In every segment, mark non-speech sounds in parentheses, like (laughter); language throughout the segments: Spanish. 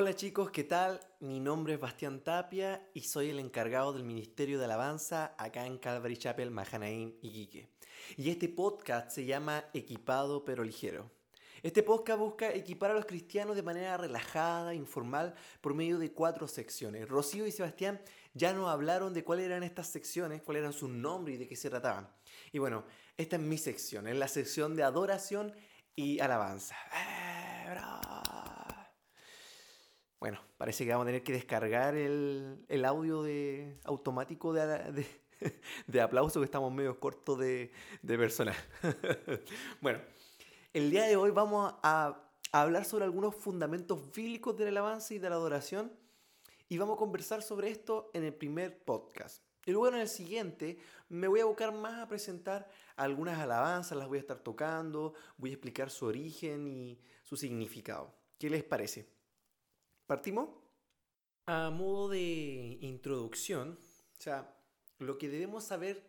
Hola chicos, ¿qué tal? Mi nombre es Bastián Tapia y soy el encargado del Ministerio de Alabanza acá en Calvary Chapel, Mahanaim, Iquique. Y este podcast se llama Equipado pero Ligero. Este podcast busca equipar a los cristianos de manera relajada, informal, por medio de cuatro secciones. Rocío y Sebastián ya nos hablaron de cuáles eran estas secciones, cuáles eran sus nombres y de qué se trataban. Y bueno, esta es mi sección, es la sección de adoración y alabanza. ¡Eh, bueno, parece que vamos a tener que descargar el, audio de, automático (laughs) de, aplauso, que estamos medio cortos de, de personal. (laughs) bueno, el día de hoy vamos a, hablar sobre algunos fundamentos bíblicos de la alabanza y de la adoración y vamos a conversar sobre esto en el primer podcast. Y luego en el siguiente me voy a buscar más a presentar algunas alabanzas, las voy a estar tocando, voy a explicar su origen y su significado. ¿Qué les parece? ¿Partimos? A modo de introducción, o sea, lo que debemos saber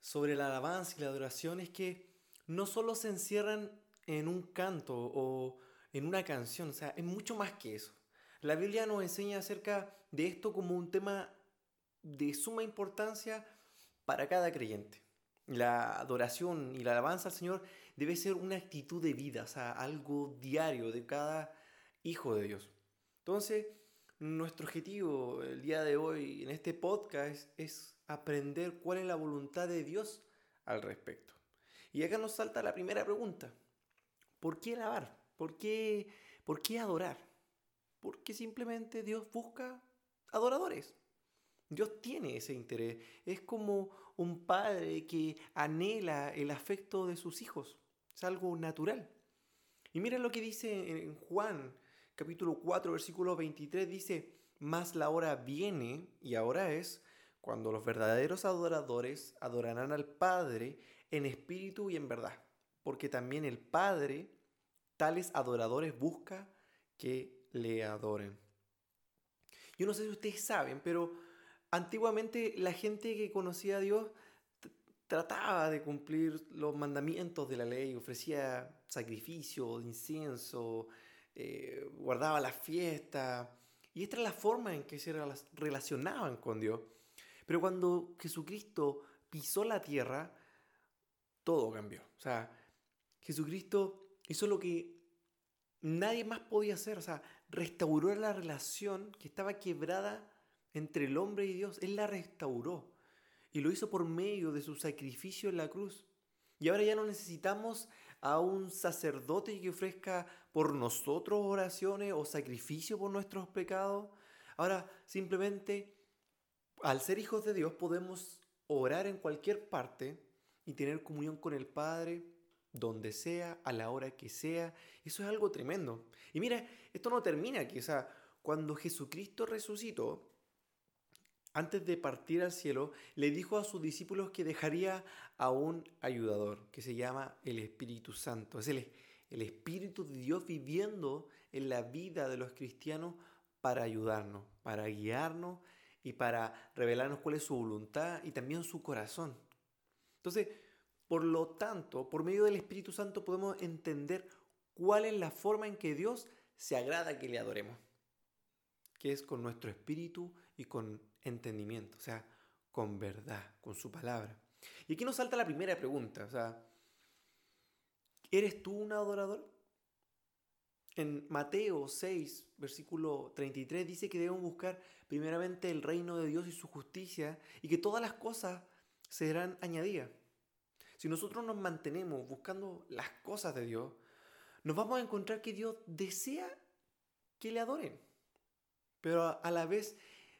sobre la alabanza y la adoración es que no solo se encierran en un canto o en una canción, o sea, es mucho más que eso. La Biblia nos enseña acerca de esto como un tema de suma importancia para cada creyente. La adoración y la alabanza al Señor debe ser una actitud de vida, o sea, algo diario de cada hijo de Dios. Entonces, nuestro objetivo el día de hoy en este podcast es aprender cuál es la voluntad de Dios al respecto. Y acá nos salta la primera pregunta. ¿Por qué alabar? ¿Por qué, por qué adorar? Porque simplemente Dios busca adoradores. Dios tiene ese interés. Es como un padre que anhela el afecto de sus hijos. Es algo natural. Y mira lo que dice en Juan capítulo 4, versículo 23 dice, más la hora viene y ahora es cuando los verdaderos adoradores adorarán al Padre en espíritu y en verdad, porque también el Padre tales adoradores busca que le adoren. Yo no sé si ustedes saben, pero antiguamente la gente que conocía a Dios trataba de cumplir los mandamientos de la ley, ofrecía sacrificio, incienso, eh, guardaba la fiesta. Y esta era la forma en que se relacionaban con Dios. Pero cuando Jesucristo pisó la tierra, todo cambió. O sea, Jesucristo hizo lo que nadie más podía hacer. O sea, restauró la relación que estaba quebrada entre el hombre y Dios. Él la restauró. Y lo hizo por medio de su sacrificio en la cruz. Y ahora ya no necesitamos a un sacerdote que ofrezca por nosotros oraciones o sacrificio por nuestros pecados. Ahora, simplemente, al ser hijos de Dios, podemos orar en cualquier parte y tener comunión con el Padre donde sea, a la hora que sea. Eso es algo tremendo. Y mira, esto no termina aquí. O sea, cuando Jesucristo resucitó, antes de partir al cielo, le dijo a sus discípulos que dejaría a un ayudador que se llama el Espíritu Santo. Es el, el Espíritu de Dios viviendo en la vida de los cristianos para ayudarnos, para guiarnos y para revelarnos cuál es su voluntad y también su corazón. Entonces, por lo tanto, por medio del Espíritu Santo podemos entender cuál es la forma en que Dios se agrada que le adoremos, que es con nuestro espíritu y con entendimiento, o sea, con verdad, con su palabra. Y aquí nos salta la primera pregunta, o sea, ¿eres tú un adorador? En Mateo 6, versículo 33 dice que debemos buscar primeramente el reino de Dios y su justicia y que todas las cosas serán añadidas. Si nosotros nos mantenemos buscando las cosas de Dios, nos vamos a encontrar que Dios desea que le adoren. Pero a la vez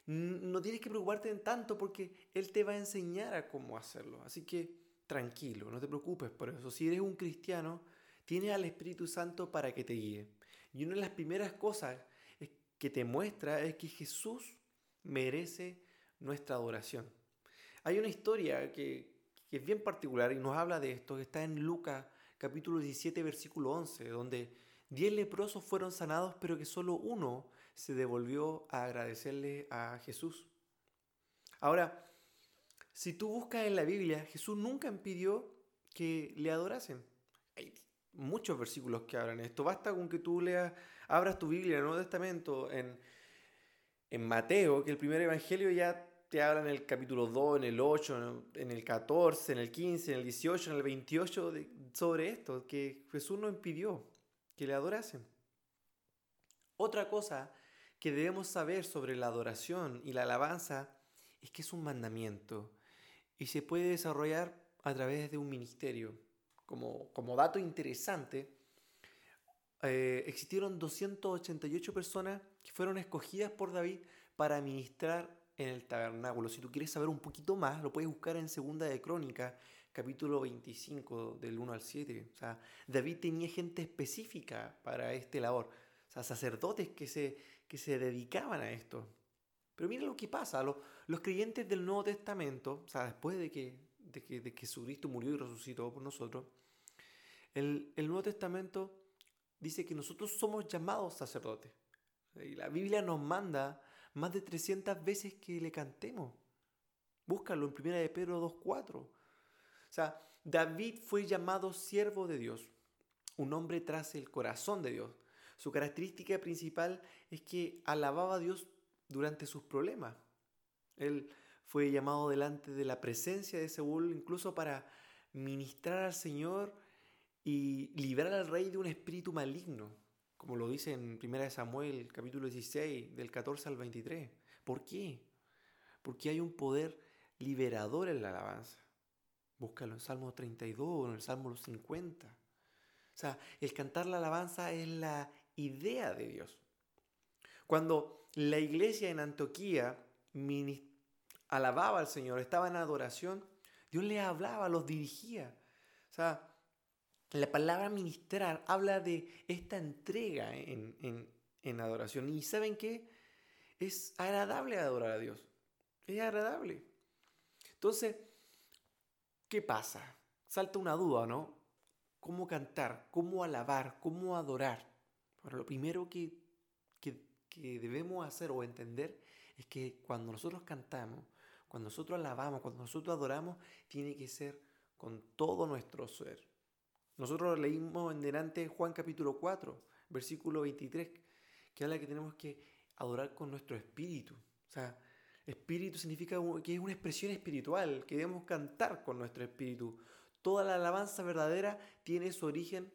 no tienes que preocuparte tanto porque Él te va a enseñar a cómo hacerlo. Así que tranquilo, no te preocupes por eso. Si eres un cristiano, tienes al Espíritu Santo para que te guíe. Y una de las primeras cosas que te muestra es que Jesús merece nuestra adoración. Hay una historia que, que es bien particular y nos habla de esto, que está en Lucas capítulo 17, versículo 11, donde diez leprosos fueron sanados, pero que solo uno se devolvió a agradecerle a Jesús. Ahora, si tú buscas en la Biblia, Jesús nunca impidió que le adorasen. muchos versículos que hablan esto. Basta con que tú leas, abras tu Biblia en el Nuevo Testamento, en, en Mateo, que el primer evangelio ya te habla en el capítulo 2, en el 8, en el 14, en el 15, en el 18, en el 28 sobre esto, que Jesús no impidió que le adorasen. Otra cosa que debemos saber sobre la adoración y la alabanza es que es un mandamiento y se puede desarrollar a través de un ministerio. Como, como dato interesante, eh, existieron 288 personas que fueron escogidas por David para ministrar en el tabernáculo. Si tú quieres saber un poquito más, lo puedes buscar en Segunda de Crónica, capítulo 25, del 1 al 7. O sea, David tenía gente específica para este labor. O sea, sacerdotes que se, que se dedicaban a esto. Pero mira lo que pasa. Los, los creyentes del Nuevo Testamento, o sea, después de que, de que, de que Jesucristo murió y resucitó por nosotros, el, el Nuevo Testamento dice que nosotros somos llamados sacerdotes. Y la Biblia nos manda más de 300 veces que le cantemos. Búscalo en 1 de Pedro 2.4. O sea, David fue llamado siervo de Dios, un hombre tras el corazón de Dios. Su característica principal es que alababa a Dios durante sus problemas. Él fue llamado delante de la presencia de Saúl incluso para ministrar al Señor y librar al rey de un espíritu maligno como lo dice en 1 Samuel capítulo 16, del 14 al 23. ¿Por qué? Porque hay un poder liberador en la alabanza. Búscalo en Salmo 32 o en el Salmo 50. O sea, el cantar la alabanza es la idea de Dios. Cuando la iglesia en Antioquía alababa al Señor, estaba en adoración, Dios les hablaba, los dirigía. O sea, la palabra ministrar habla de esta entrega en, adoración. ¿Y saben qué? Es agradable adorar a Dios. Es agradable. Entonces, ¿qué pasa? Salta una duda, ¿no? ¿Cómo cantar? ¿Cómo alabar? ¿Cómo adorar? Bueno, lo primero que, que debemos hacer o entender es que cuando nosotros cantamos, cuando nosotros alabamos, cuando nosotros adoramos, tiene que ser con todo nuestro ser. Nosotros leímos en delante Juan capítulo 4, versículo 23, que habla que tenemos que adorar con nuestro espíritu. O sea, espíritu significa que es una expresión espiritual, que debemos cantar con nuestro espíritu. Toda la alabanza verdadera tiene su origen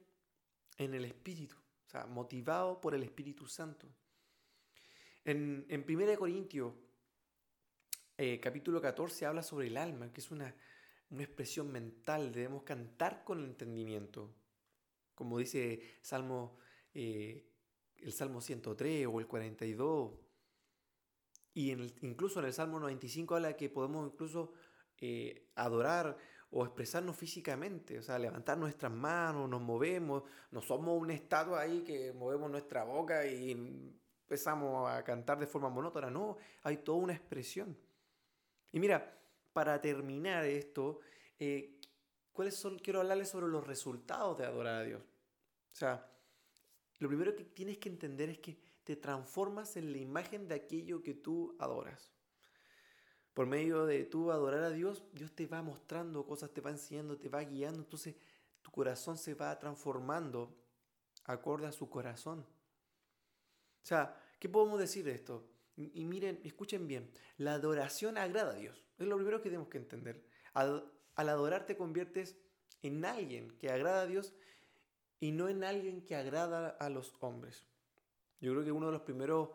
en el espíritu, o sea, motivado por el Espíritu Santo. En, en 1 Corintios, eh, capítulo 14, habla sobre el alma, que es una, una expresión mental, debemos cantar con el entendimiento. Como dice Salmo, eh, el Salmo 103 o el 42. Y en incluso en el Salmo 95 habla que podemos incluso eh, adorar o expresarnos físicamente, o sea, levantar nuestras manos, nos movemos, no somos una estatua ahí que movemos nuestra boca y empezamos a cantar de forma monótona, no, hay toda una expresión. Y mira, para terminar esto, eh, ¿cuáles son? Quiero hablarles sobre los resultados de adorar a Dios. O sea, lo primero que tienes que entender es que te transformas en la imagen de aquello que tú adoras. Por medio de tú adorar a Dios, Dios te va mostrando cosas, te va enseñando, te va guiando. Entonces tu corazón se va transformando acorde a su corazón. O sea, ¿qué podemos decir de esto? Y miren, escuchen bien, la adoración agrada a Dios. Es lo primero que tenemos que entender. Al, adorar te conviertes en alguien que agrada a Dios y no en alguien que agrada a los hombres. Yo creo que uno de los primeros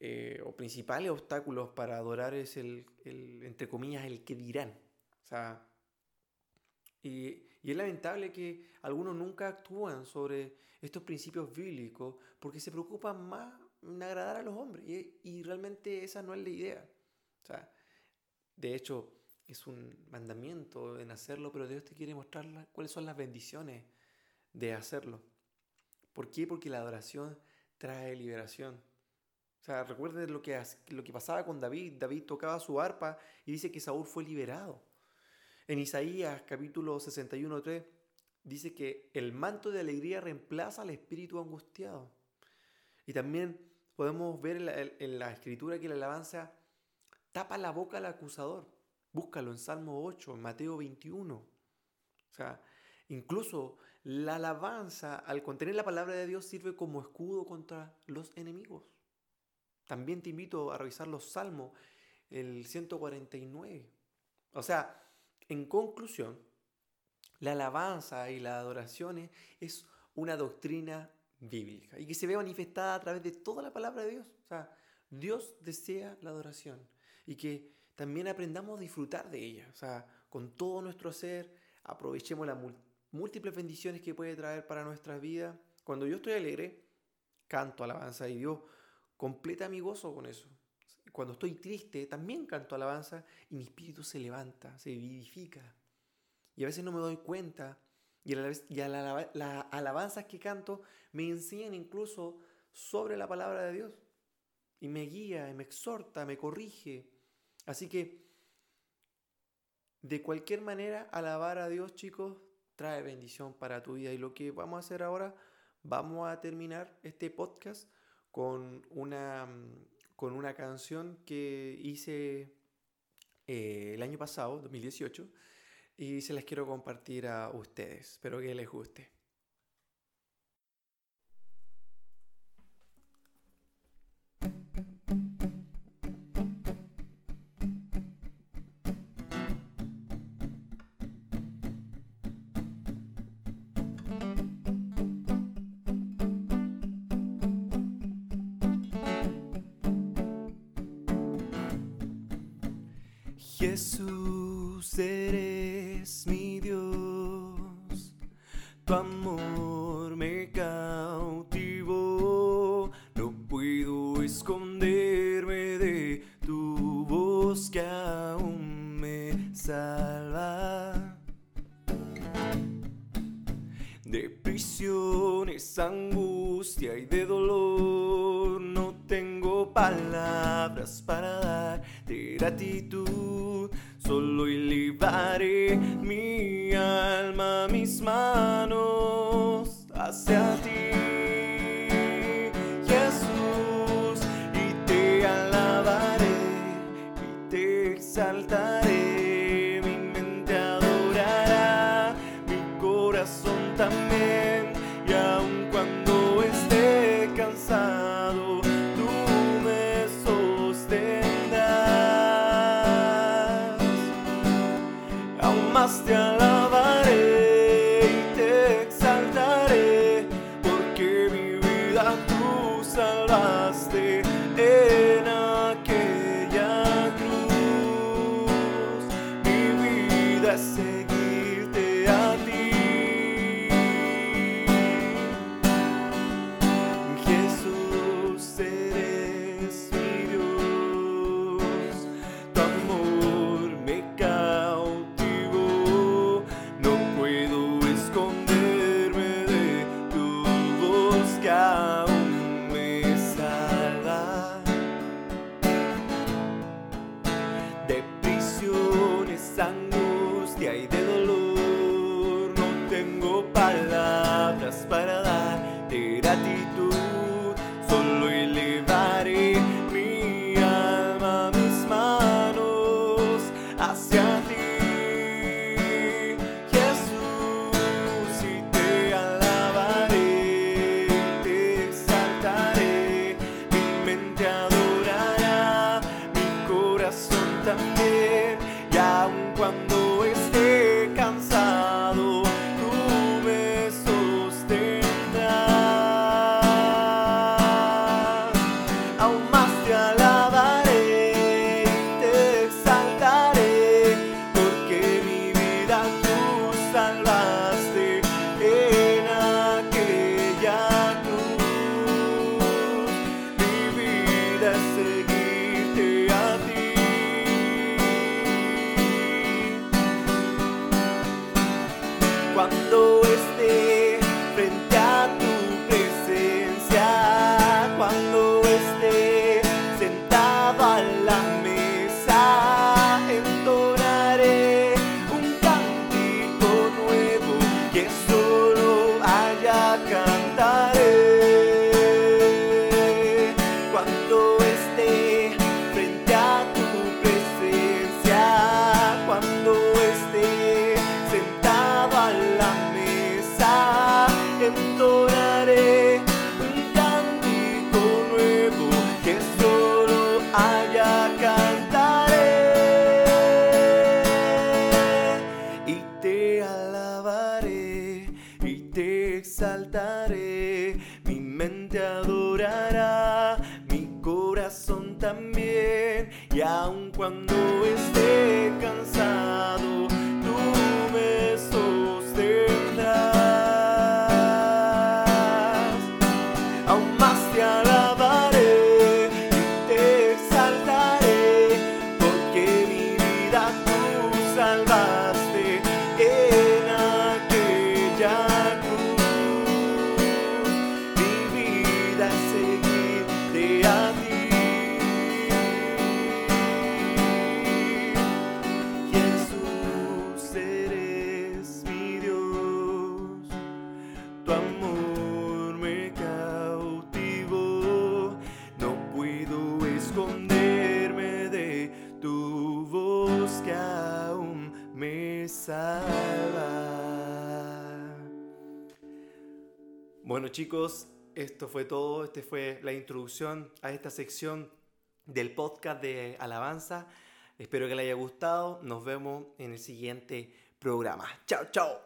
eh, o principales obstáculos para adorar es el, entre comillas, el que dirán. O sea, y, y, es lamentable que algunos nunca actúan sobre estos principios bíblicos porque se preocupan más agradar a los hombres. Y, realmente esa no es la idea. O sea, de hecho, es un mandamiento en hacerlo, pero Dios te quiere mostrar cuáles son las bendiciones de hacerlo. ¿Por qué? Porque la adoración trae liberación. O sea, recuerden lo que, lo que pasaba con David. David tocaba su arpa y dice que Saúl fue liberado. En Isaías capítulo 61, 3 dice que el manto de alegría reemplaza al espíritu angustiado. Y también podemos ver en la, escritura que la alabanza tapa la boca al acusador. Búscalo en Salmo 8, en Mateo 21. O sea, incluso la alabanza, al contener la palabra de Dios, sirve como escudo contra los enemigos. También te invito a revisar los salmos, el 149. O sea, en conclusión, la alabanza y las adoraciones es una doctrina bíblica y que se ve manifestada a través de toda la palabra de Dios. O sea, Dios desea la adoración y que también aprendamos a disfrutar de ella. O sea, con todo nuestro ser, aprovechemos la múltiples bendiciones que puede traer para nuestras vidas. Cuando yo estoy alegre, canto alabanza y Dios completa mi gozo con eso. Cuando estoy triste, también canto alabanza y mi espíritu se levanta, se vivifica. Y a veces no me doy cuenta y, a la alabanzas que canto me enseñan incluso sobre la palabra de Dios. Y me guía, y me exhorta, me corrige. Así que, de cualquier manera, alabar a Dios, chicos, trae bendición para tu vida. Y lo que vamos a hacer ahora, vamos a terminar este podcast con una, con una canción que hice eh, el año pasado, 2018, y se las quiero compartir a ustedes. Espero que les guste. Jesús, eres mi Dios, tu amor me cautivó, no puedo esconderme de tu voz que aún me salva. De prisiones, angustia y de dolor, no tengo palabras para dar gratitud. Exaltaré. Mi mente adorará, mi corazón también, angustia y de dolor. No tengo cuando chicos, esto fue todo, esta fue la introducción a esta sección del podcast de Alabanza. Espero que les haya gustado, nos vemos en el siguiente programa. Chao, chao.